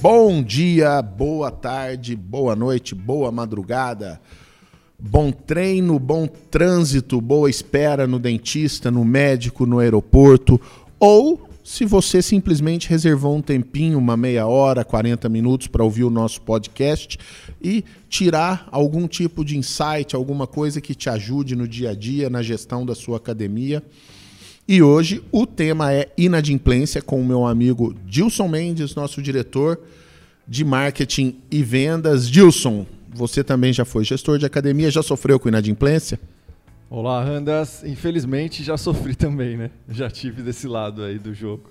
Bom dia, boa tarde, boa noite, boa madrugada. Bom treino, bom trânsito, boa espera no dentista, no médico, no aeroporto. Ou se você simplesmente reservou um tempinho, uma meia hora, 40 minutos para ouvir o nosso podcast e tirar algum tipo de insight, alguma coisa que te ajude no dia a dia, na gestão da sua academia. E hoje o tema é inadimplência com o meu amigo Dilson Mendes, nosso diretor de marketing e vendas. Dilson, você também já foi gestor de academia, já sofreu com inadimplência? Olá, Randas. Infelizmente já sofri também, né? Já tive desse lado aí do jogo.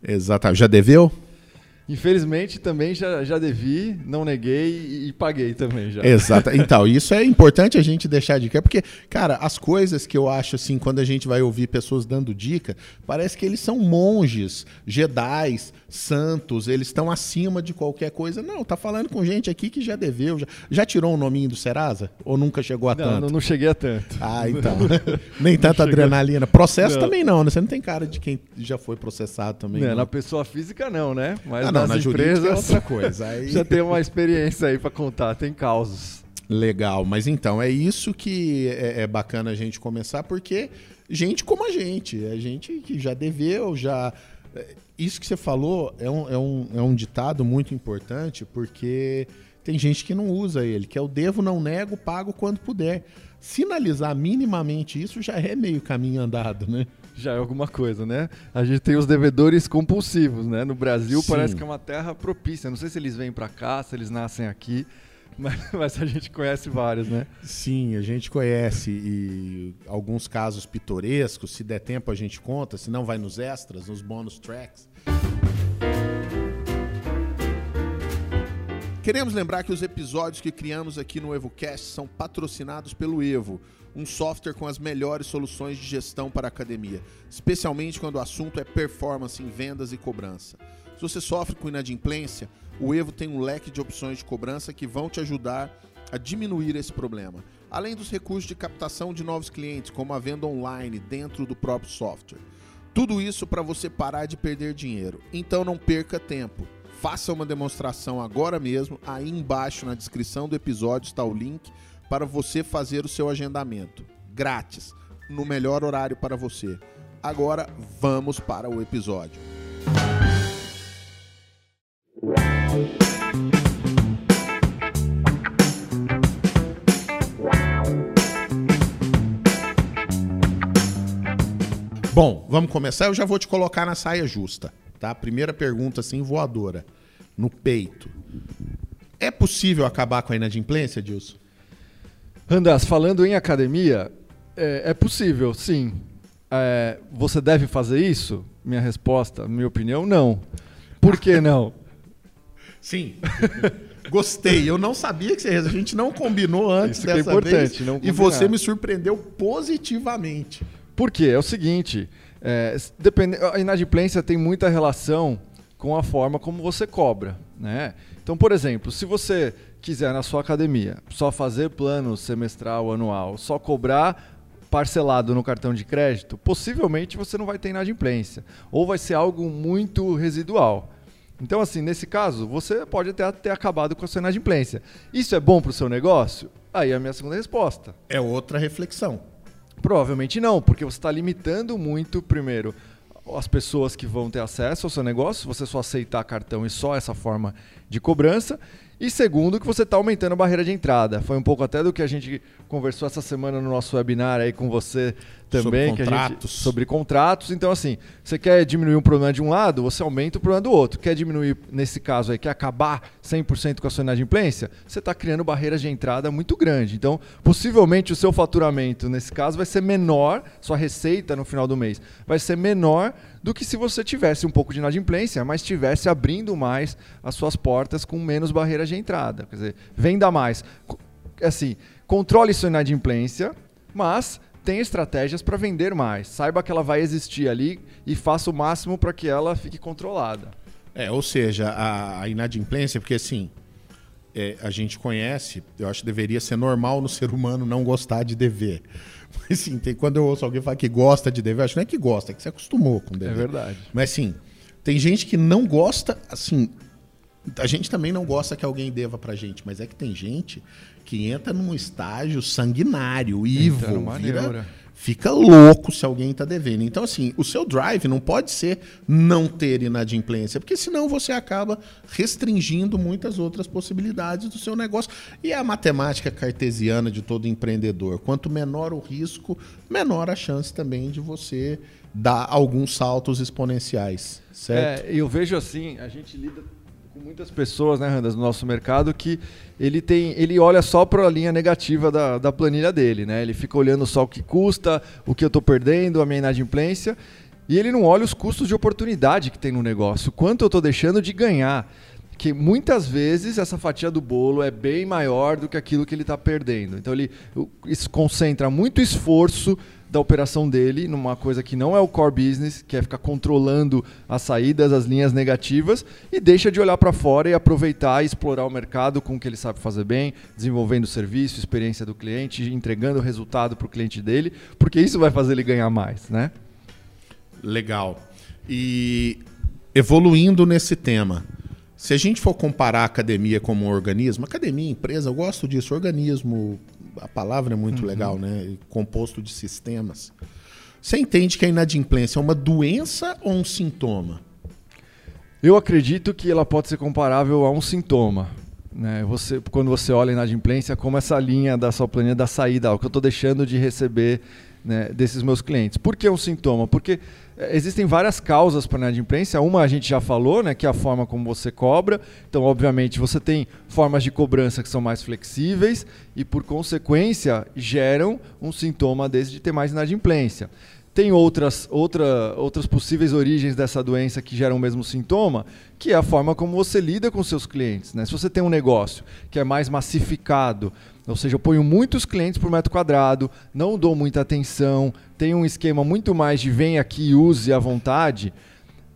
Exatamente. Já deveu? Infelizmente também já, já devi, não neguei e, e paguei também já. Exato. Então, isso é importante a gente deixar de cá, porque, cara, as coisas que eu acho assim, quando a gente vai ouvir pessoas dando dica, parece que eles são monges, jedais, santos, eles estão acima de qualquer coisa. Não, tá falando com gente aqui que já deveu, já, já tirou o um nominho do Serasa? Ou nunca chegou a não, tanto? Não, não cheguei a tanto. Ah, então. Nem tanta adrenalina. Processo não. também não, né? Você não tem cara de quem já foi processado também. Não, não. Na pessoa física não, né? Mas ah, não, nas empresas é outra coisa. Aí... já tem uma experiência aí para contar, tem causos. Legal, mas então é isso que é, é bacana a gente começar, porque gente como a gente, é gente que já deveu, já isso que você falou é um, é, um, é um ditado muito importante, porque tem gente que não usa ele, que é o devo, não nego, pago quando puder. Sinalizar minimamente isso já é meio caminho andado, né? Já é alguma coisa, né? A gente tem os devedores compulsivos, né? No Brasil Sim. parece que é uma terra propícia. Não sei se eles vêm para cá, se eles nascem aqui, mas, mas, a gente conhece vários, né? Sim, a gente conhece e alguns casos pitorescos. Se der tempo a gente conta, se não vai nos extras, nos bonus tracks. Queremos lembrar que os episódios que criamos aqui no EvoCast são patrocinados pelo Evo, um software com as melhores soluções de gestão para a academia, especialmente quando o assunto é performance em vendas e cobrança. Se você sofre com inadimplência, o Evo tem um leque de opções de cobrança que vão te ajudar a diminuir esse problema, além dos recursos de captação de novos clientes, como a venda online dentro do próprio software. Tudo isso para você parar de perder dinheiro. Então não perca tempo faça uma demonstração agora mesmo. Aí embaixo na descrição do episódio está o link para você fazer o seu agendamento. Grátis, no melhor horário para você. Agora vamos para o episódio. Bom, vamos começar. Eu já vou te colocar na saia justa tá? Primeira pergunta, assim, voadora. No peito. É possível acabar com a inadimplência, Dilson? Randas, falando em academia, é, é possível, sim. É, você deve fazer isso? Minha resposta, minha opinião, não. Por que não? Sim. Gostei. Eu não sabia que você, a gente não combinou antes Isso dessa é importante, vez. Não e você me surpreendeu positivamente. Por quê? É o seguinte, é, a inadimplência tem muita relação com a forma como você cobra. Né? Então, por exemplo, se você quiser na sua academia só fazer plano semestral, anual, só cobrar parcelado no cartão de crédito, possivelmente você não vai ter inadimplência. Ou vai ser algo muito residual. Então, assim, nesse caso, você pode até ter acabado com a sua inadimplência. Isso é bom para o seu negócio? Aí é a minha segunda resposta. É outra reflexão. Provavelmente não, porque você está limitando muito, primeiro, as pessoas que vão ter acesso ao seu negócio, você só aceitar cartão e só essa forma de cobrança. E segundo, que você está aumentando a barreira de entrada. Foi um pouco até do que a gente conversou essa semana no nosso webinar aí com você também. Sobre contratos. Gente, sobre contratos. Então, assim, você quer diminuir um problema de um lado, você aumenta o problema do outro. Quer diminuir, nesse caso aí, quer acabar 100% com a sua inadimplência, você está criando barreiras de entrada muito grande. Então, possivelmente o seu faturamento, nesse caso, vai ser menor, sua receita no final do mês vai ser menor do que se você tivesse um pouco de inadimplência, mas estivesse abrindo mais as suas portas com menos barreiras de entrada. Quer dizer, venda mais. Assim, controle sua inadimplência, mas tem estratégias para vender mais. Saiba que ela vai existir ali e faça o máximo para que ela fique controlada. É, ou seja, a, inadimplência, porque assim, é, a gente conhece, eu acho que deveria ser normal no ser humano não gostar de dever. Mas sim, tem, quando eu ouço alguém falar que gosta de dever, acho que não é que gosta, é que você acostumou com dever. É verdade. Mas sim, tem gente que não gosta, assim, a gente também não gosta que alguém deva pra gente, mas é que tem gente que entra num estágio sanguinário, evil, vira, fica louco se alguém está devendo. Então, assim, o seu drive não pode ser não ter inadimplência, porque senão você acaba restringindo muitas outras possibilidades do seu negócio. E é a matemática cartesiana de todo empreendedor. Quanto menor o risco, menor a chance também de você dar alguns saltos exponenciais. Certo? É, eu vejo assim, a gente lida muitas pessoas, né, Randas, no nosso mercado, que ele tem, ele olha só para a linha negativa da, da planilha dele, né? Ele fica olhando só o que custa, o que eu estou perdendo, a minha inadimplência, e ele não olha os custos de oportunidade que tem no negócio, quanto eu estou deixando de ganhar. Que muitas vezes essa fatia do bolo é bem maior do que aquilo que ele está perdendo. Então ele concentra muito esforço da operação dele numa coisa que não é o core business, que é ficar controlando as saídas, as linhas negativas, e deixa de olhar para fora e aproveitar e explorar o mercado com o que ele sabe fazer bem, desenvolvendo o serviço, experiência do cliente, entregando o resultado para o cliente dele, porque isso vai fazer ele ganhar mais, né? Legal. E evoluindo nesse tema, se a gente for comparar a academia como um organismo, academia, empresa, eu gosto disso, organismo, a palavra é muito uhum. legal, né? Composto de sistemas. Você entende que a inadimplência é uma doença ou um sintoma? Eu acredito que ela pode ser comparável a um sintoma. Né? Você, quando você olha a inadimplência, como essa linha da sua planilha da saída, o que eu estou deixando de receber né, desses meus clientes. Por que um sintoma? Porque existem várias causas para a inadimplência. Uma a gente já falou, né, que é a forma como você cobra. Então, obviamente, você tem formas de cobrança que são mais flexíveis e, por consequência, geram um sintoma desse de ter mais inadimplência. Tem outras, outra, outras possíveis origens dessa doença que geram o mesmo sintoma, que é a forma como você lida com seus clientes. Né? Se você tem um negócio que é mais massificado, ou seja, eu ponho muitos clientes por metro quadrado, não dou muita atenção, tenho um esquema muito mais de vem aqui e use à vontade,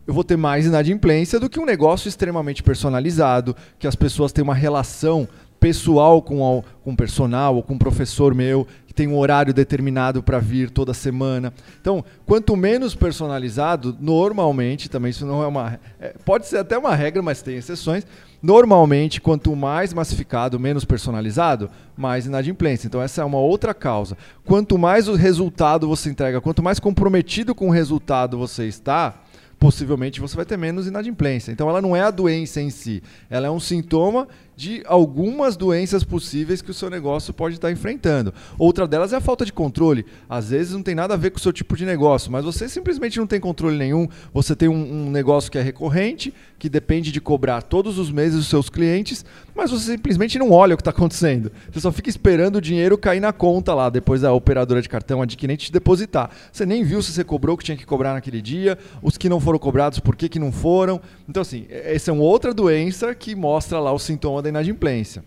eu vou ter mais inadimplência do que um negócio extremamente personalizado, que as pessoas têm uma relação pessoal com, com personal ou com um professor meu tem um horário determinado para vir toda semana. Então, quanto menos personalizado, normalmente, também isso não é uma. É, pode ser até uma regra, mas tem exceções. Normalmente, quanto mais massificado, menos personalizado, mais inadimplência. Então, essa é uma outra causa. Quanto mais o resultado você entrega, quanto mais comprometido com o resultado você está, possivelmente você vai ter menos inadimplência. Então, ela não é a doença em si, ela é um sintoma de algumas doenças possíveis que o seu negócio pode estar enfrentando. Outra delas é a falta de controle. Às vezes não tem nada a ver com o seu tipo de negócio, mas você simplesmente não tem controle nenhum. Você tem um, um negócio que é recorrente, que depende de cobrar todos os meses os seus clientes, mas você simplesmente não olha o que está acontecendo. Você só fica esperando o dinheiro cair na conta lá, depois da operadora de cartão adquirente te depositar. Você nem viu se você cobrou o que tinha que cobrar naquele dia, os que não foram cobrados, por que, que não foram. Então, assim, essa é uma outra doença que mostra lá o sintoma da inadimplência.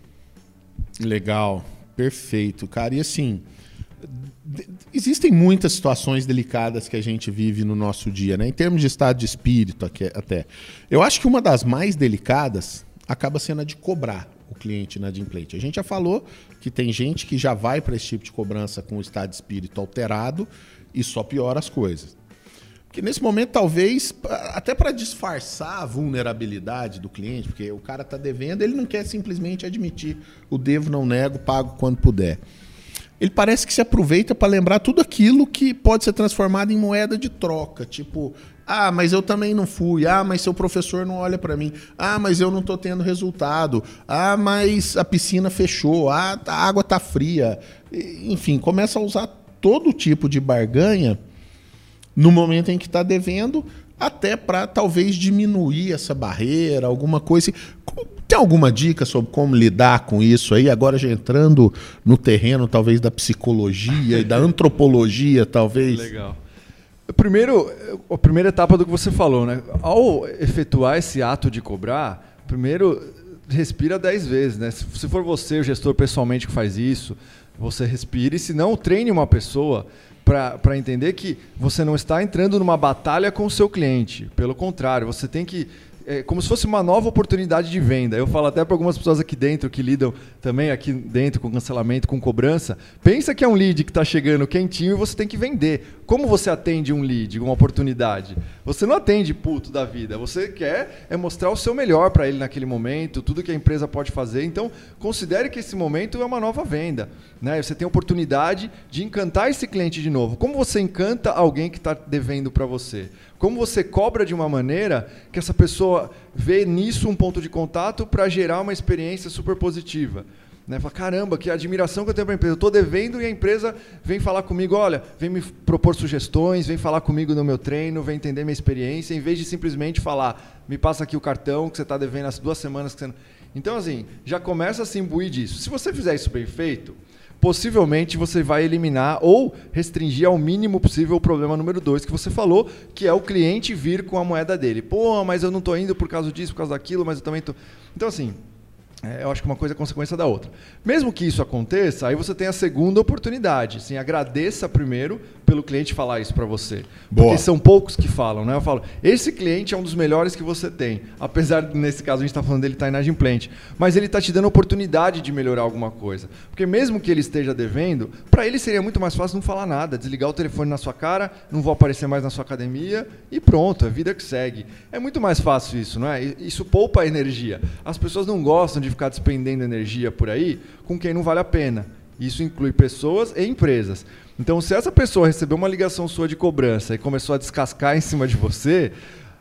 Legal, perfeito, cara. E assim, existem muitas situações delicadas que a gente vive no nosso dia, né? Em termos de estado de espírito até. Eu acho que uma das mais delicadas acaba sendo a de cobrar o cliente inadimplente. A gente já falou que tem gente que já vai para esse tipo de cobrança com o estado de espírito alterado e só piora as coisas que nesse momento talvez até para disfarçar a vulnerabilidade do cliente, porque o cara está devendo, ele não quer simplesmente admitir o devo, não nego, pago quando puder. Ele parece que se aproveita para lembrar tudo aquilo que pode ser transformado em moeda de troca, tipo, ah, mas eu também não fui. Ah, mas seu professor não olha para mim. Ah, mas eu não estou tendo resultado. Ah, mas a piscina fechou. Ah, a água está fria. Enfim, começa a usar todo tipo de barganha no momento em que está devendo, até para talvez diminuir essa barreira, alguma coisa. Tem alguma dica sobre como lidar com isso aí? Agora já entrando no terreno talvez da psicologia e da antropologia, talvez. Legal. Primeiro, a primeira etapa do que você falou, né? Ao efetuar esse ato de cobrar, primeiro respira dez vezes, né? Se for você, o gestor pessoalmente que faz isso, você respire, se não treine uma pessoa para entender que você não está entrando numa batalha com o seu cliente. Pelo contrário, você tem que é como se fosse uma nova oportunidade de venda. Eu falo até para algumas pessoas aqui dentro que lidam também aqui dentro com cancelamento, com cobrança. Pensa que é um lead que está chegando quentinho e você tem que vender. Como você atende um lead, uma oportunidade? Você não atende puto da vida. Você quer é mostrar o seu melhor para ele naquele momento, tudo que a empresa pode fazer. Então, considere que esse momento é uma nova venda. Né? Você tem a oportunidade de encantar esse cliente de novo. Como você encanta alguém que está devendo para você? Como você cobra de uma maneira que essa pessoa vê nisso um ponto de contato para gerar uma experiência super positiva? Né? Fala, caramba, que admiração que eu tenho para a empresa. Eu estou devendo e a empresa vem falar comigo, olha, vem me propor sugestões, vem falar comigo no meu treino, vem entender minha experiência, em vez de simplesmente falar, me passa aqui o cartão que você está devendo as duas semanas que você não... Então, assim, já começa a se imbuir disso. Se você fizer isso bem feito, possivelmente você vai eliminar ou restringir ao mínimo possível o problema número dois que você falou, que é o cliente vir com a moeda dele. Pô, mas eu não estou indo por causa disso, por causa daquilo, mas eu também estou. Então, assim, é, eu acho que uma coisa é consequência da outra. Mesmo que isso aconteça, aí você tem a segunda oportunidade. Assim, agradeça primeiro pelo cliente falar isso para você. Boa. Porque são poucos que falam, né? Eu falo, esse cliente é um dos melhores que você tem. Apesar, nesse caso, a gente está falando dele estar tá inadimplente. Mas ele está te dando oportunidade de melhorar alguma coisa. Porque mesmo que ele esteja devendo, para ele seria muito mais fácil não falar nada, desligar o telefone na sua cara, não vou aparecer mais na sua academia e pronto, é vida que segue. É muito mais fácil isso, não é? Isso poupa energia. As pessoas não gostam de ficar despendendo energia por aí com quem não vale a pena. Isso inclui pessoas e empresas. Então, se essa pessoa recebeu uma ligação sua de cobrança e começou a descascar em cima de você,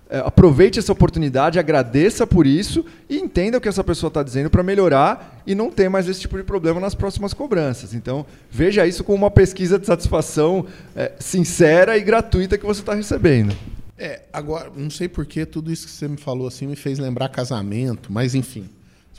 é, aproveite essa oportunidade, agradeça por isso e entenda o que essa pessoa está dizendo para melhorar e não ter mais esse tipo de problema nas próximas cobranças. Então, veja isso como uma pesquisa de satisfação é, sincera e gratuita que você está recebendo. É, agora, não sei por que tudo isso que você me falou assim me fez lembrar casamento, mas enfim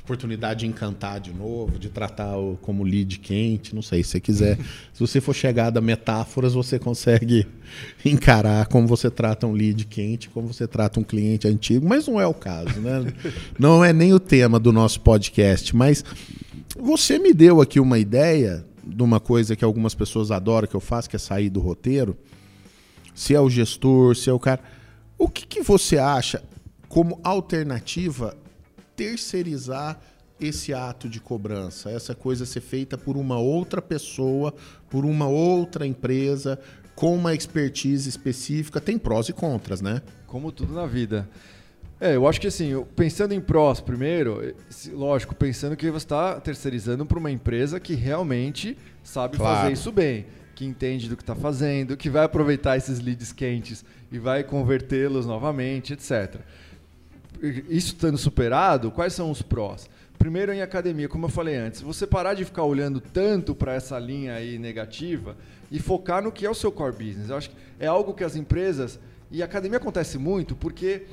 oportunidade de encantar de novo, de tratar o, como lead quente, não sei, se você quiser. se você for chegar a metáforas, você consegue encarar como você trata um lead quente, como você trata um cliente antigo, mas não é o caso, né? não é nem o tema do nosso podcast, mas você me deu aqui uma ideia de uma coisa que algumas pessoas adoram que eu faço, que é sair do roteiro. Se é o gestor, se é o cara. O que, que você acha como alternativa terceirizar esse ato de cobrança, essa coisa ser feita por uma outra pessoa, por uma outra empresa, com uma expertise específica, tem prós e contras, né? Como tudo na vida. É, eu acho que assim, pensando em prós primeiro, lógico, pensando que você está terceirizando para uma empresa que realmente sabe claro. fazer isso bem, que entende do que está fazendo, que vai aproveitar esses leads quentes e vai convertê-los novamente, etc isso estando superado, quais são os prós? Primeiro, em academia, como eu falei antes, você parar de ficar olhando tanto para essa linha aí negativa e focar no que é o seu core business. Eu acho que é algo que as empresas. E academia acontece muito porque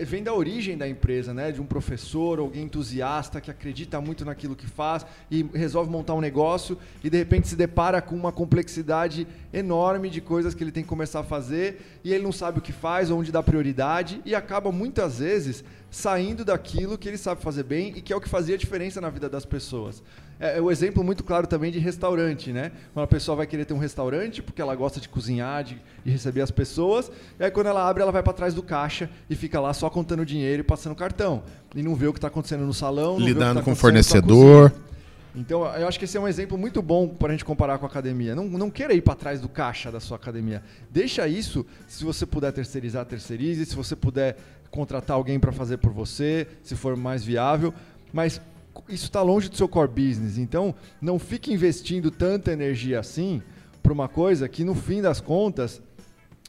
vem da origem da empresa, né? De um professor, alguém entusiasta que acredita muito naquilo que faz e resolve montar um negócio e de repente se depara com uma complexidade enorme de coisas que ele tem que começar a fazer e ele não sabe o que faz, onde dá prioridade e acaba muitas vezes saindo daquilo que ele sabe fazer bem e que é o que fazia diferença na vida das pessoas. É, é o exemplo muito claro também de restaurante, né? Quando a pessoa vai querer ter um restaurante porque ela gosta de cozinhar, de, de receber as pessoas, e aí quando ela abre, ela vai para trás do caixa e fica lá só contando dinheiro e passando cartão. E não vê o que está acontecendo no salão, lidando tá com o fornecedor. Então, eu acho que esse é um exemplo muito bom para a gente comparar com a academia. Não, não queira ir para trás do caixa da sua academia. Deixa isso, se você puder terceirizar, terceirize. Se você puder contratar alguém para fazer por você, se for mais viável. Mas isso está longe do seu core business. Então, não fique investindo tanta energia assim para uma coisa que, no fim das contas,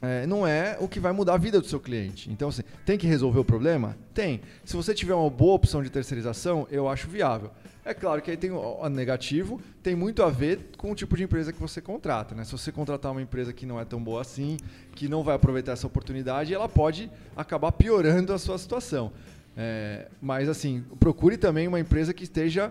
é, não é o que vai mudar a vida do seu cliente. Então, assim, tem que resolver o problema? Tem. Se você tiver uma boa opção de terceirização, eu acho viável. É claro que aí tem o negativo, tem muito a ver com o tipo de empresa que você contrata. Né? Se você contratar uma empresa que não é tão boa assim, que não vai aproveitar essa oportunidade, ela pode acabar piorando a sua situação. É, mas assim, procure também uma empresa que esteja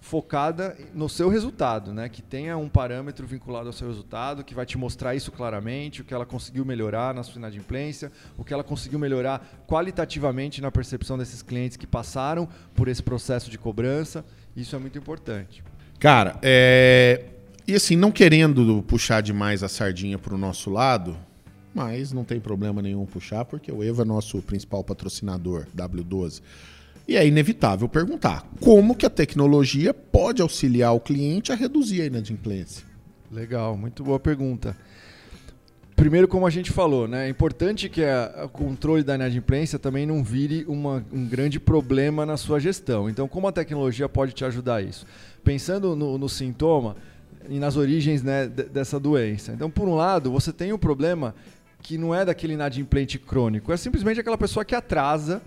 focada no seu resultado, né? Que tenha um parâmetro vinculado ao seu resultado, que vai te mostrar isso claramente, o que ela conseguiu melhorar na sua inadimplência, o que ela conseguiu melhorar qualitativamente na percepção desses clientes que passaram por esse processo de cobrança. Isso é muito importante. Cara, é... e assim, não querendo puxar demais a sardinha para o nosso lado, mas não tem problema nenhum puxar, porque o Evo é nosso principal patrocinador, W12. E é inevitável perguntar como que a tecnologia pode auxiliar o cliente a reduzir a inadimplência. Legal, muito boa pergunta. Primeiro, como a gente falou, né, é importante que o controle da inadimplência também não vire uma, um grande problema na sua gestão. Então, como a tecnologia pode te ajudar a isso? Pensando no, no sintoma e nas origens né, dessa doença. Então, por um lado, você tem um problema que não é daquele inadimplente crônico, é simplesmente aquela pessoa que atrasa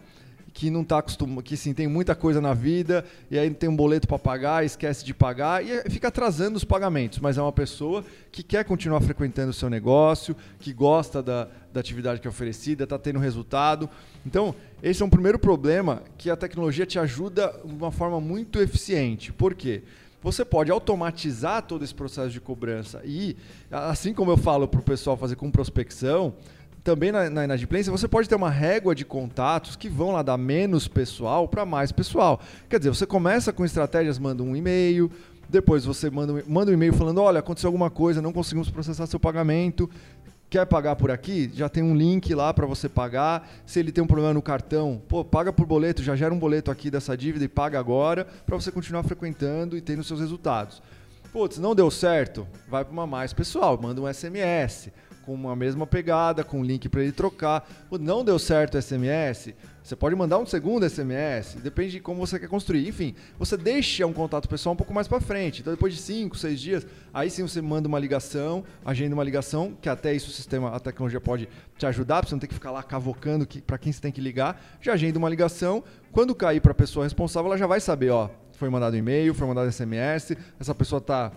que não está acostumado, que sim, tem muita coisa na vida, e aí tem um boleto para pagar, esquece de pagar, e fica atrasando os pagamentos. Mas é uma pessoa que quer continuar frequentando o seu negócio, que gosta da, da atividade que é oferecida, está tendo resultado. Então, esse é um primeiro problema que a tecnologia te ajuda de uma forma muito eficiente. Por quê? Você pode automatizar todo esse processo de cobrança. E, assim como eu falo para o pessoal fazer com prospecção, também na, na inadimplência, você pode ter uma régua de contatos que vão lá dar menos pessoal para mais pessoal. Quer dizer, você começa com estratégias, manda um e-mail, depois você manda, manda um e-mail falando: olha, aconteceu alguma coisa, não conseguimos processar seu pagamento. Quer pagar por aqui? Já tem um link lá para você pagar. Se ele tem um problema no cartão, pô, paga por boleto, já gera um boleto aqui dessa dívida e paga agora para você continuar frequentando e tendo seus resultados. Putz, não deu certo? Vai para uma mais pessoal, manda um SMS com uma mesma pegada, com um link para ele trocar. Não deu certo o SMS, você pode mandar um segundo SMS, depende de como você quer construir. Enfim, você deixa um contato pessoal um pouco mais para frente. Então, depois de 5, 6 dias, aí sim você manda uma ligação, agenda uma ligação, que até isso o sistema, a tecnologia pode te ajudar, para você não ter que ficar lá cavocando que, para quem você tem que ligar. Já agenda uma ligação. Quando cair para a pessoa responsável, ela já vai saber, ó, foi mandado e-mail, foi mandado SMS, essa pessoa está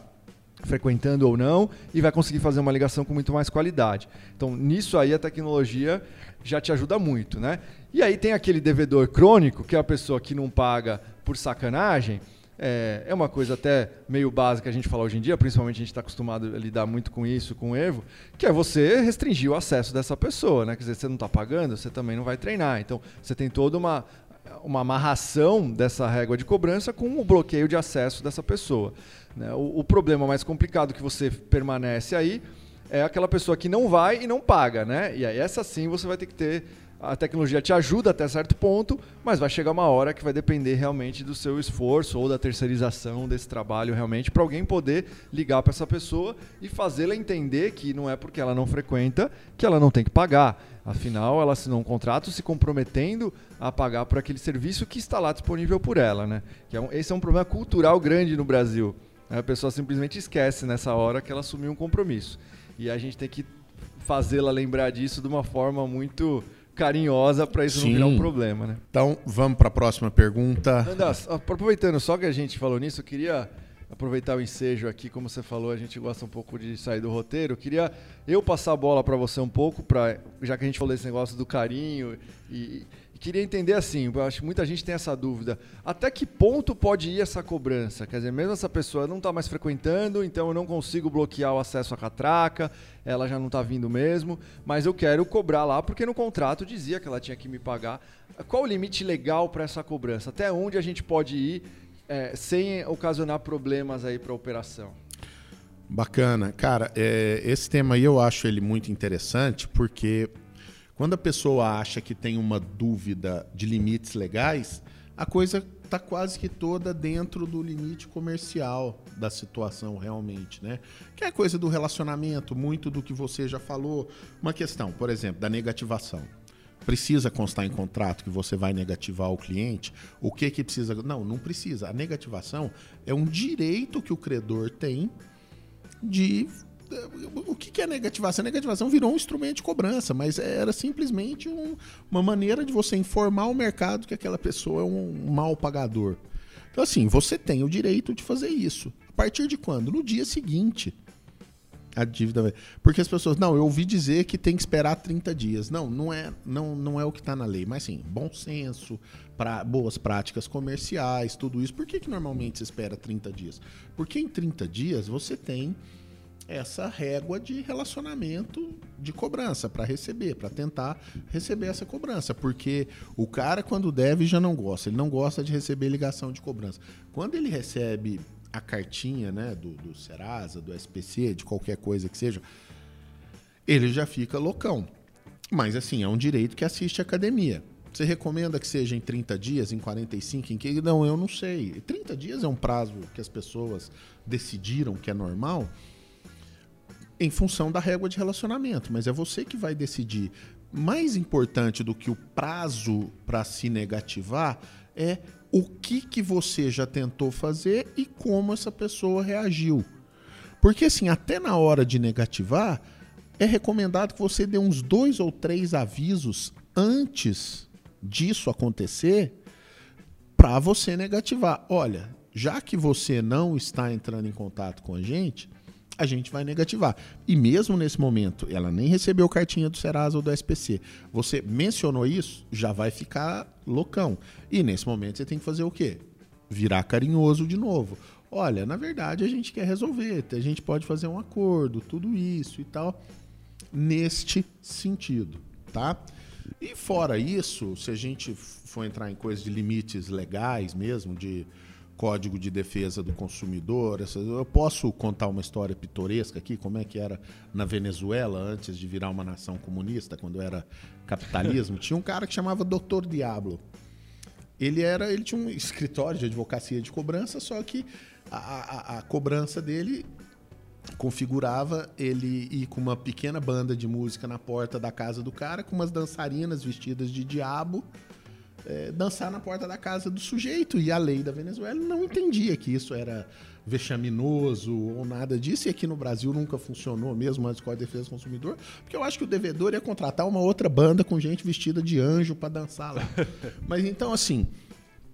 frequentando ou não, e vai conseguir fazer uma ligação com muito mais qualidade. Então, nisso aí a tecnologia já te ajuda muito, né? E aí tem aquele devedor crônico, que é a pessoa que não paga por sacanagem. É, é uma coisa até meio básica a gente falar hoje em dia, principalmente a gente está acostumado a lidar muito com isso, com o Evo, que é você restringir o acesso dessa pessoa, né? Quer dizer, você não está pagando, você também não vai treinar. Então, você tem toda uma, uma amarração dessa régua de cobrança com o bloqueio de acesso dessa pessoa. Né? O, o, problema mais complicado que você permanece aí é aquela pessoa que não vai e não paga, né? E aí essa sim você vai ter que ter a tecnologia te ajuda até certo ponto, mas vai chegar uma hora que vai depender realmente do seu esforço ou da terceirização desse trabalho realmente para alguém poder ligar para essa pessoa e fazê-la entender que não é porque ela não frequenta que ela não tem que pagar. Afinal, ela assinou um contrato se comprometendo a pagar por aquele serviço que está lá disponível por ela, né? Que é um, esse é um problema cultural grande no Brasil. A pessoa simplesmente esquece nessa hora que ela assumiu um compromisso. E a gente tem que fazê-la lembrar disso de uma forma muito carinhosa para isso Sim. não virar um problema, né? Então, vamos para a próxima pergunta. Andas, aproveitando só que a gente falou nisso, eu queria aproveitar o ensejo aqui, como você falou, a gente gosta um pouco de sair do roteiro. Eu queria eu passar a bola para você um pouco, pra, já que a gente falou desse negócio do carinho e, queria entender assim, eu acho que muita gente tem essa dúvida. Até que ponto pode ir essa cobrança? Quer dizer, mesmo essa pessoa não está mais frequentando, então eu não consigo bloquear o acesso à catraca, ela já não está vindo mesmo, mas eu quero cobrar lá porque no contrato dizia que ela tinha que me pagar. Qual o limite legal para essa cobrança? Até onde a gente pode ir é, sem ocasionar problemas aí para a operação? Bacana. Cara, é, esse tema aí eu acho ele muito interessante porque quando a pessoa acha que tem uma dúvida de limites legais, a coisa está quase que toda dentro do limite comercial da situação realmente, né? Que é coisa do relacionamento, muito do que você já falou. Uma questão, por exemplo, da negativação. Precisa constar em contrato que você vai negativar o cliente? O que que precisa? Não, não precisa. A negativação é um direito que o credor tem de o que é negativação? A negativação virou um instrumento de cobrança, mas era simplesmente um, uma maneira de você informar o mercado que aquela pessoa é um mal pagador. Então, assim, você tem o direito de fazer isso. A partir de quando? No dia seguinte. A dívida Porque as pessoas, não, eu ouvi dizer que tem que esperar 30 dias. Não, não é, não, não é o que está na lei. Mas sim, bom senso, pra, boas práticas comerciais, tudo isso. Por que, que normalmente se espera 30 dias? Porque em 30 dias você tem essa régua de relacionamento de cobrança para receber, para tentar receber essa cobrança, porque o cara quando deve já não gosta, ele não gosta de receber ligação de cobrança. Quando ele recebe a cartinha, né, do, do Serasa, do SPC, de qualquer coisa que seja, ele já fica loucão. Mas assim, é um direito que assiste a academia. Você recomenda que seja em 30 dias, em 45, em que? Não, eu não sei. 30 dias é um prazo que as pessoas decidiram que é normal em função da régua de relacionamento, mas é você que vai decidir. Mais importante do que o prazo para se negativar é o que, que você já tentou fazer e como essa pessoa reagiu. Porque assim, até na hora de negativar, é recomendado que você dê uns dois ou três avisos antes disso acontecer para você negativar. Olha, já que você não está entrando em contato com a gente, a gente vai negativar. E mesmo nesse momento, ela nem recebeu cartinha do Serasa ou do SPC. Você mencionou isso, já vai ficar loucão. E nesse momento você tem que fazer o quê? Virar carinhoso de novo. Olha, na verdade a gente quer resolver, a gente pode fazer um acordo, tudo isso e tal, neste sentido, tá? E fora isso, se a gente for entrar em coisas de limites legais mesmo, de Código de Defesa do Consumidor. Eu posso contar uma história pitoresca aqui, como é que era na Venezuela antes de virar uma nação comunista, quando era capitalismo. tinha um cara que chamava Doutor Diablo. Ele era, ele tinha um escritório de advocacia de cobrança, só que a, a, a cobrança dele configurava ele ir com uma pequena banda de música na porta da casa do cara, com umas dançarinas vestidas de diabo é, dançar na porta da casa do sujeito. E a lei da Venezuela não entendia que isso era vexaminoso ou nada disso. E aqui no Brasil nunca funcionou, mesmo antes com a defesa do consumidor, porque eu acho que o devedor ia contratar uma outra banda com gente vestida de anjo para dançar lá. Mas então, assim.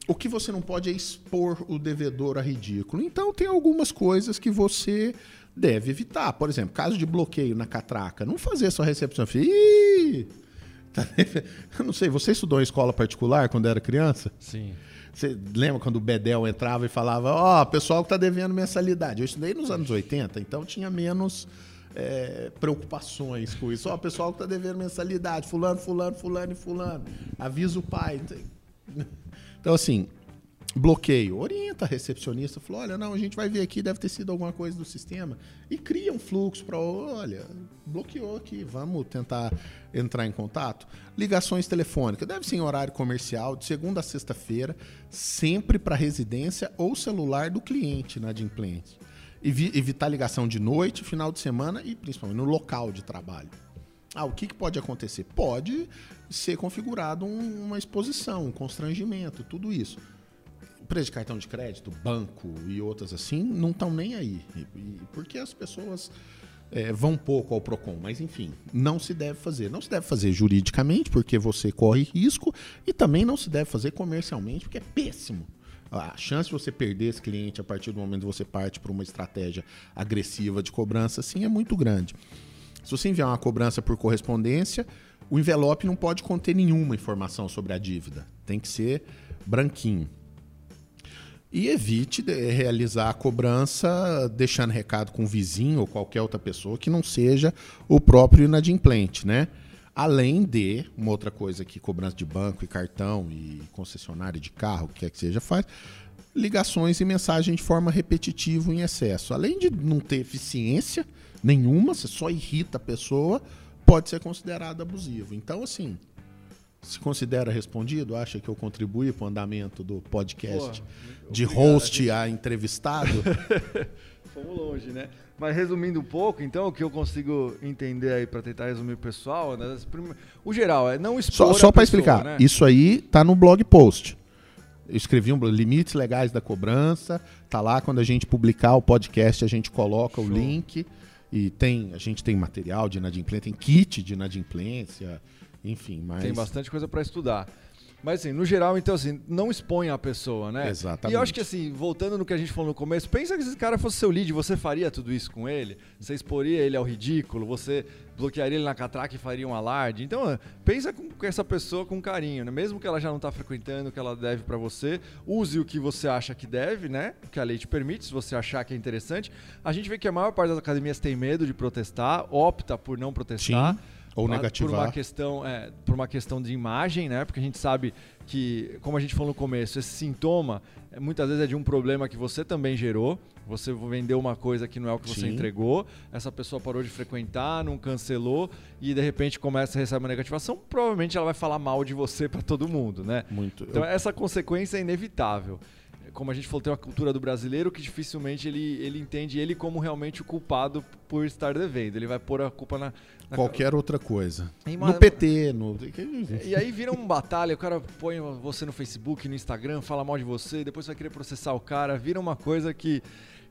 O que você não pode é expor o devedor a ridículo. Então, tem algumas coisas que você deve evitar. Por exemplo, caso de bloqueio na catraca, não fazer sua recepção. Ih, eu não sei, você estudou em escola particular quando era criança? Sim. Você lembra quando o Bedel entrava e falava, ó, oh, pessoal que tá devendo mensalidade. Eu estudei nos anos 80, então tinha menos é, preocupações com isso. Ó, oh, pessoal que tá devendo mensalidade, fulano, fulano, fulano e fulano. Avisa o pai. Então, assim, bloqueio. Orienta a recepcionista, falou: olha, não, a gente vai ver aqui, deve ter sido alguma coisa do sistema. E cria um fluxo para, olha, bloqueou aqui, vamos tentar entrar em contato. Ligações telefônicas, deve ser em horário comercial, de segunda a sexta-feira, sempre para residência ou celular do cliente na Adimplente. Evi evitar ligação de noite, final de semana e principalmente no local de trabalho. Ah, o que, que pode acontecer? Pode ser configurado um, uma exposição, um constrangimento, tudo isso empresa de cartão de crédito, banco e outras assim, não estão nem aí. porque as pessoas é, vão pouco ao PROCON. Mas, enfim, não se deve fazer. Não se deve fazer juridicamente, porque você corre risco, e também não se deve fazer comercialmente, porque é péssimo. A chance de você perder esse cliente a partir do momento que você parte para uma estratégia agressiva de cobrança, sim, é muito grande. Se você enviar uma cobrança por correspondência, o envelope não pode conter nenhuma informação sobre a dívida. Tem que ser branquinho e evite realizar a cobrança deixando recado com o vizinho ou qualquer outra pessoa que não seja o próprio inadimplente, né? Além de uma outra coisa que cobrança de banco e cartão e concessionária de carro, o que quer que seja, faz ligações e mensagem de forma repetitiva em excesso. Além de não ter eficiência nenhuma, você só irrita a pessoa, pode ser considerado abusivo. Então, assim, se considera respondido? Acha que eu contribuí para o andamento do podcast Pô, de host a entrevistado? Fomos longe, né? Mas resumindo um pouco, então, o que eu consigo entender aí para tentar resumir o pessoal, né? o geral é não expor Só, só para explicar, né? isso aí tá no blog post. Eu escrevi um limites legais da cobrança, tá lá quando a gente publicar o podcast, a gente coloca Show. o link e tem, a gente tem material de inadimplência, tem kit de inadimplência, enfim, mas... Tem bastante coisa para estudar. Mas assim, no geral, então assim, não expõe a pessoa, né? Exatamente. E eu acho que assim, voltando no que a gente falou no começo, pensa que esse cara fosse seu lead, você faria tudo isso com ele? Você exporia ele ao ridículo, você bloquearia ele na catraca e faria um alarde. Então, pensa com, essa pessoa com carinho, né? Mesmo que ela já não está frequentando o que ela deve para você, use o que você acha que deve, né? O que a lei te permite, se você achar que é interessante. A gente vê que a maior parte das academias tem medo de protestar, opta por não protestar. Sim Ou negativar. Por uma questão, é, por uma questão de imagem, né? Porque a gente sabe que, como a gente falou no começo, esse sintoma é, muitas vezes é de um problema que você também gerou. Você vendeu uma coisa que não é o que você Sim. entregou, essa pessoa parou de frequentar, não cancelou e de repente começa a receber uma negativação, provavelmente ela vai falar mal de você para todo mundo, né? Muito. Então essa consequência é inevitável como a gente falou, tem uma cultura do brasileiro que dificilmente ele, ele entende ele como realmente o culpado por estar devendo. Ele vai pôr a culpa na. na... Qualquer outra coisa. No PT, no. E aí vira uma batalha, o cara põe você no Facebook, no Instagram, fala mal de você, depois vai querer processar o cara, vira uma coisa que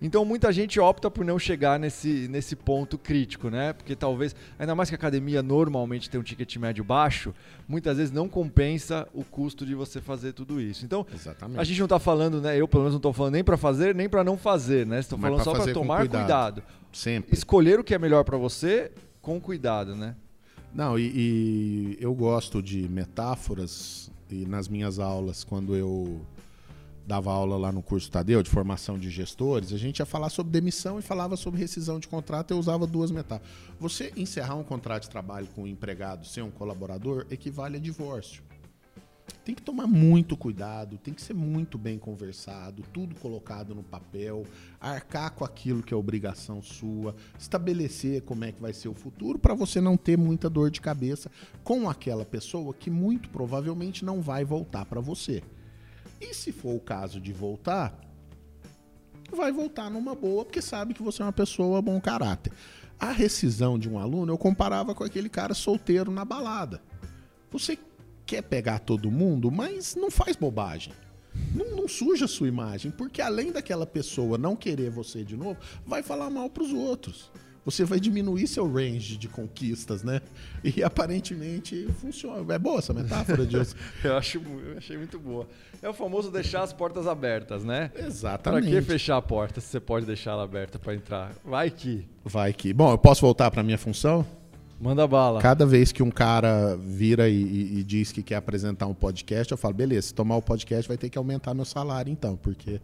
então muita gente opta por não chegar nesse, nesse ponto crítico, né? Porque talvez, ainda mais que a academia normalmente tem um ticket médio baixo, muitas vezes não compensa o custo de você fazer tudo isso. Então, Exatamente. a gente não está falando, né? Eu pelo menos não estou falando nem para fazer, nem para não fazer, né? Estou falando só para tomar cuidado. cuidado. Sempre. Escolher o que é melhor para você com cuidado, né? Não, e, e eu gosto de metáforas e nas minhas aulas, quando eu dava aula lá no curso Tadeu de formação de gestores, a gente ia falar sobre demissão e falava sobre rescisão de contrato, eu usava duas metáforas. Você encerrar um contrato de trabalho com um empregado sem um colaborador equivale a divórcio. Tem que tomar muito cuidado, tem que ser muito bem conversado, tudo colocado no papel, arcar com aquilo que é obrigação sua, estabelecer como é que vai ser o futuro para você não ter muita dor de cabeça com aquela pessoa que muito provavelmente não vai voltar para você. E se for o caso de voltar, vai voltar numa boa, porque sabe que você é uma pessoa bom caráter. A rescisão de um aluno eu comparava com aquele cara solteiro na balada. Você quer pegar todo mundo, mas não faz bobagem. Não, não, suja a sua imagem, porque além daquela pessoa não querer você de novo, vai falar mal para os outros você vai diminuir seu range de conquistas, né? E aparentemente funciona. É boa essa metáfora, Deus. eu, acho, eu achei muito boa. É o famoso deixar as portas abertas, né? Exatamente. Para que fechar a porta se você pode deixar ela aberta para entrar? Vai que. Vai que. Bom, eu posso voltar para minha função? Manda bala. Cada vez que um cara vira e, e, e, diz que quer apresentar um podcast, eu falo, beleza, se tomar o podcast vai ter que aumentar meu salário então, porque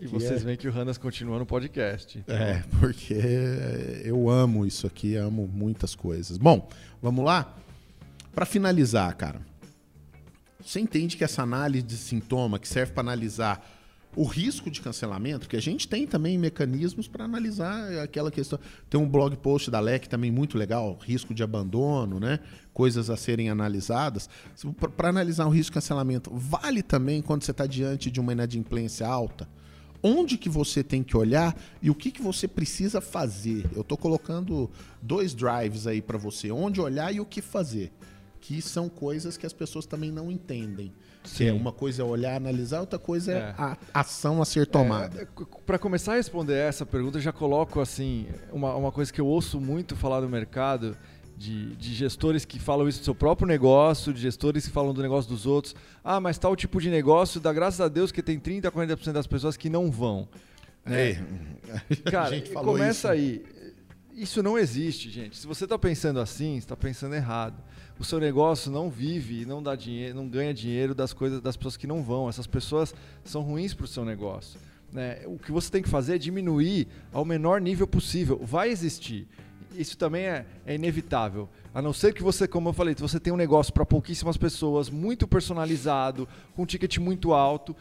e vocês é... veem que o Hannas continua no podcast. Então... É, porque eu amo isso aqui, amo muitas coisas. Bom, vamos lá? Para finalizar, cara, você entende que essa análise de sintoma que serve para analisar o risco de cancelamento, que a gente tem também mecanismos para analisar aquela questão. Tem um blog post da LEC também muito legal, risco de abandono, né? Coisas a serem analisadas. Para analisar o risco de cancelamento, vale também quando você está diante de uma inadimplência alta? Onde que você tem que olhar e o que, que você precisa fazer. Eu estou colocando dois drives aí para você, onde olhar e o que fazer. Que são coisas que as pessoas também não entendem. Sim. É, uma coisa é olhar, analisar, outra coisa é, é a ação a ser tomada. É, para começar a responder essa pergunta, eu já coloco assim uma, uma coisa que eu ouço muito falar no mercado de, de, gestores que falam isso do seu próprio negócio, de gestores que falam do negócio dos outros. Ah, mas tal tipo de negócio, dá graças a Deus que tem 30%, 40% das pessoas que não vão. Né? É. Cara, começa isso. aí. Isso não existe, gente. Se você está pensando assim, está pensando errado. O seu negócio não vive, não dá dinheiro, não ganha dinheiro das coisas das pessoas que não vão. Essas pessoas são ruins para o seu negócio. Né? O que você tem que fazer é diminuir ao menor nível possível. Vai existir isso também é, é, inevitável. A não ser que você, como eu falei, você tem um negócio para pouquíssimas pessoas, muito personalizado, com um ticket muito alto,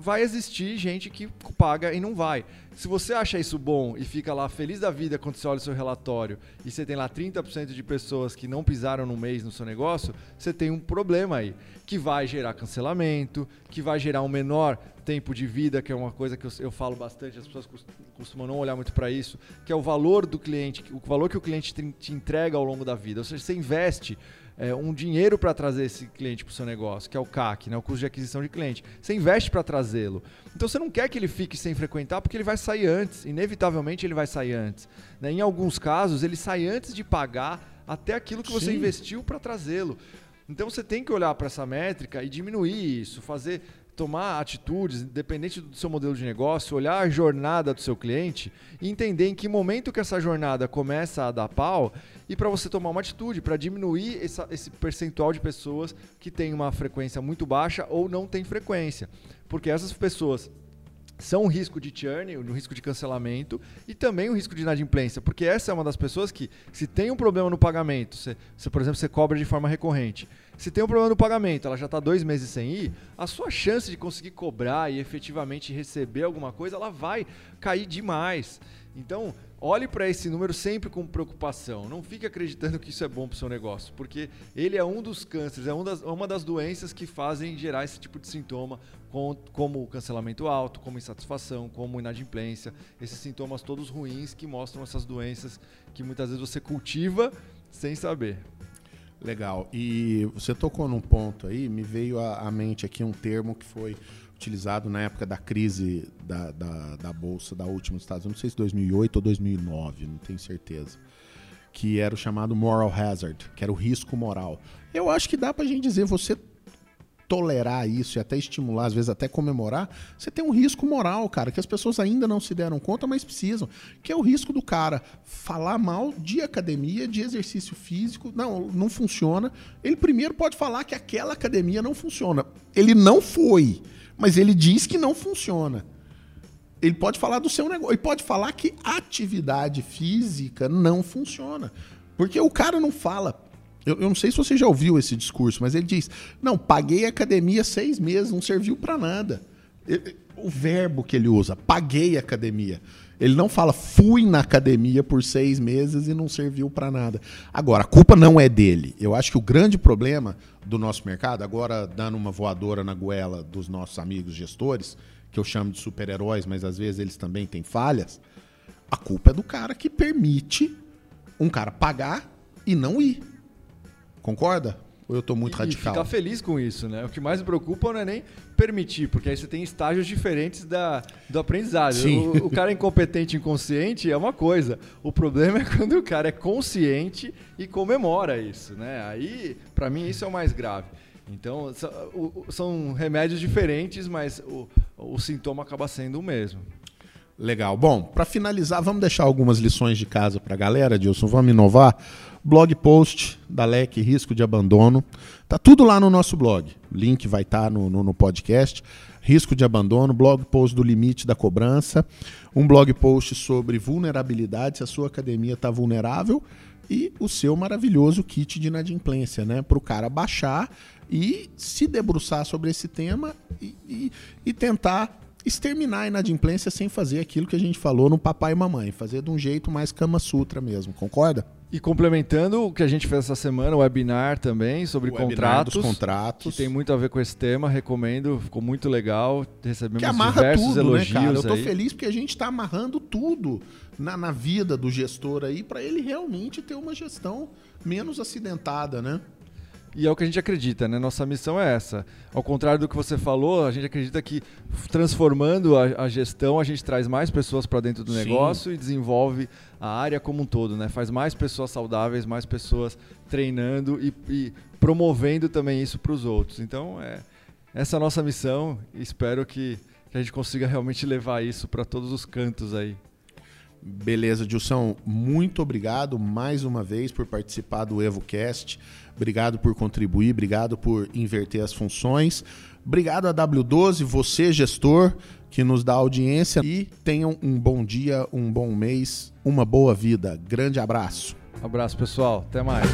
vai existir gente que paga e não vai. Se você acha isso bom e fica lá feliz da vida quando você olha o seu relatório e você tem lá 30% de pessoas que não pisaram no mês no seu negócio, você tem um problema aí, que vai gerar cancelamento, que vai gerar um menor tempo de vida, que é uma coisa que eu, eu falo bastante, as pessoas costumam não olhar muito para isso, que é o valor do cliente, o valor que o cliente te entrega ao longo da vida. Ou seja, você investe é, um dinheiro para trazer esse cliente para o seu negócio, que é o CAC, né, o custo de aquisição de cliente. Você investe para trazê-lo. Então você não quer que ele fique sem frequentar, porque ele vai sair antes. Inevitavelmente ele vai sair antes. Né? Em alguns casos, ele sai antes de pagar até aquilo que você Sim. investiu para trazê-lo. Então você tem que olhar para essa métrica e diminuir isso, fazer tomar atitudes, independente do seu modelo de negócio, olhar a jornada do seu cliente e entender em que momento que essa jornada começa a dar pau e para você tomar uma atitude, para diminuir essa, esse percentual de pessoas que tem uma frequência muito baixa ou não tem frequência. Porque essas pessoas são um risco de churn, um risco de cancelamento e também um risco de inadimplência, porque essa é uma das pessoas que, se tem um problema no pagamento, se por exemplo você cobra de forma recorrente, se tem um problema no pagamento, ela já está dois meses sem ir, a sua chance de conseguir cobrar e efetivamente receber alguma coisa, ela vai cair demais. Então, olhe para esse número sempre com preocupação. Não fique acreditando que isso é bom para o seu negócio, porque ele é um dos cânceres, é um das, uma das doenças que fazem gerar esse tipo de sintoma, com, como cancelamento alto, como insatisfação, como inadimplência, esses sintomas todos ruins que mostram essas doenças que muitas vezes você cultiva sem saber. Legal. E você tocou num ponto aí, me veio à mente aqui um termo que foi utilizado na época da crise da, da, da Bolsa da última dos Estados Unidos, não sei se 2008 ou 2009, não tenho certeza. Que era o chamado moral hazard, que era o risco moral. Eu acho que dá pra gente dizer, você tolerar isso e até estimular, às vezes até comemorar, você tem um risco moral, cara, que as pessoas ainda não se deram conta, mas precisam, que é o risco do cara falar mal de academia, de exercício físico, não, não funciona. Ele primeiro pode falar que aquela academia não funciona. Ele não foi mas ele diz que não funciona. Ele pode falar do seu negócio, ele pode falar que atividade física não funciona. Porque o cara não fala. Eu, eu não sei se você já ouviu esse discurso, mas ele diz: Não, paguei a academia seis meses, não serviu para nada. O verbo que ele usa, paguei a academia. Ele não fala, fui na academia por seis meses e não serviu para nada. Agora, a culpa não é dele. Eu acho que o grande problema do nosso mercado, agora dando uma voadora na goela dos nossos amigos gestores, que eu chamo de super-heróis, mas às vezes eles também têm falhas, a culpa é do cara que permite um cara pagar e não ir. Concorda? Ou eu estou muito e radical? ficar feliz com isso, né? O que mais me preocupa não é nem permitir, porque aí você tem estágios diferentes da, do aprendizado. O, o, cara incompetente inconsciente é uma coisa. O problema é quando o cara é consciente e comemora isso, né? Aí, para mim, isso é o mais grave. Então, são remédios diferentes, mas o, o sintoma acaba sendo o mesmo. Legal. Bom, para finalizar, vamos deixar algumas lições de casa para a galera, Dilson. Vamos inovar blog post da LEC Risco de Abandono. Tá tudo lá no nosso blog. Link vai estar tá no, no, no, podcast. Risco de abandono, blog post do limite da cobrança, um blog post sobre vulnerabilidade, se a sua academia está vulnerável, e o seu maravilhoso kit de inadimplência, né? Para o cara baixar e se debruçar sobre esse tema e, e, e tentar exterminar a inadimplência sem fazer aquilo que a gente falou no papai e mamãe, fazer de um jeito mais Kama Sutra mesmo, concorda? E complementando o que a gente fez essa semana, o webinar também sobre contratos, contratos. Que tem muito a ver com esse tema, recomendo, ficou muito legal. Recebemos que amarra diversos tudo, elogios. Né, cara? Eu tô aí. feliz porque a gente está amarrando tudo na, na vida do gestor aí para ele realmente ter uma gestão menos acidentada, né? E é o que a gente acredita, né? Nossa missão é essa. Ao contrário do que você falou, a gente acredita que transformando a, a gestão, a gente traz mais pessoas para dentro do Sim. negócio e desenvolve a área como um todo, né? Faz mais pessoas saudáveis, mais pessoas treinando e, e promovendo também isso para os outros. Então, é essa é a nossa missão e espero que, que a gente consiga realmente levar isso para todos os cantos aí. Beleza, Dilson, muito obrigado mais uma vez por participar do EvoCast. Obrigado por contribuir, obrigado por inverter as funções. Obrigado a W12, você gestor que nos dá audiência e tenham um bom dia, um bom mês, uma boa vida. Grande abraço. Abraço, pessoal. Até mais.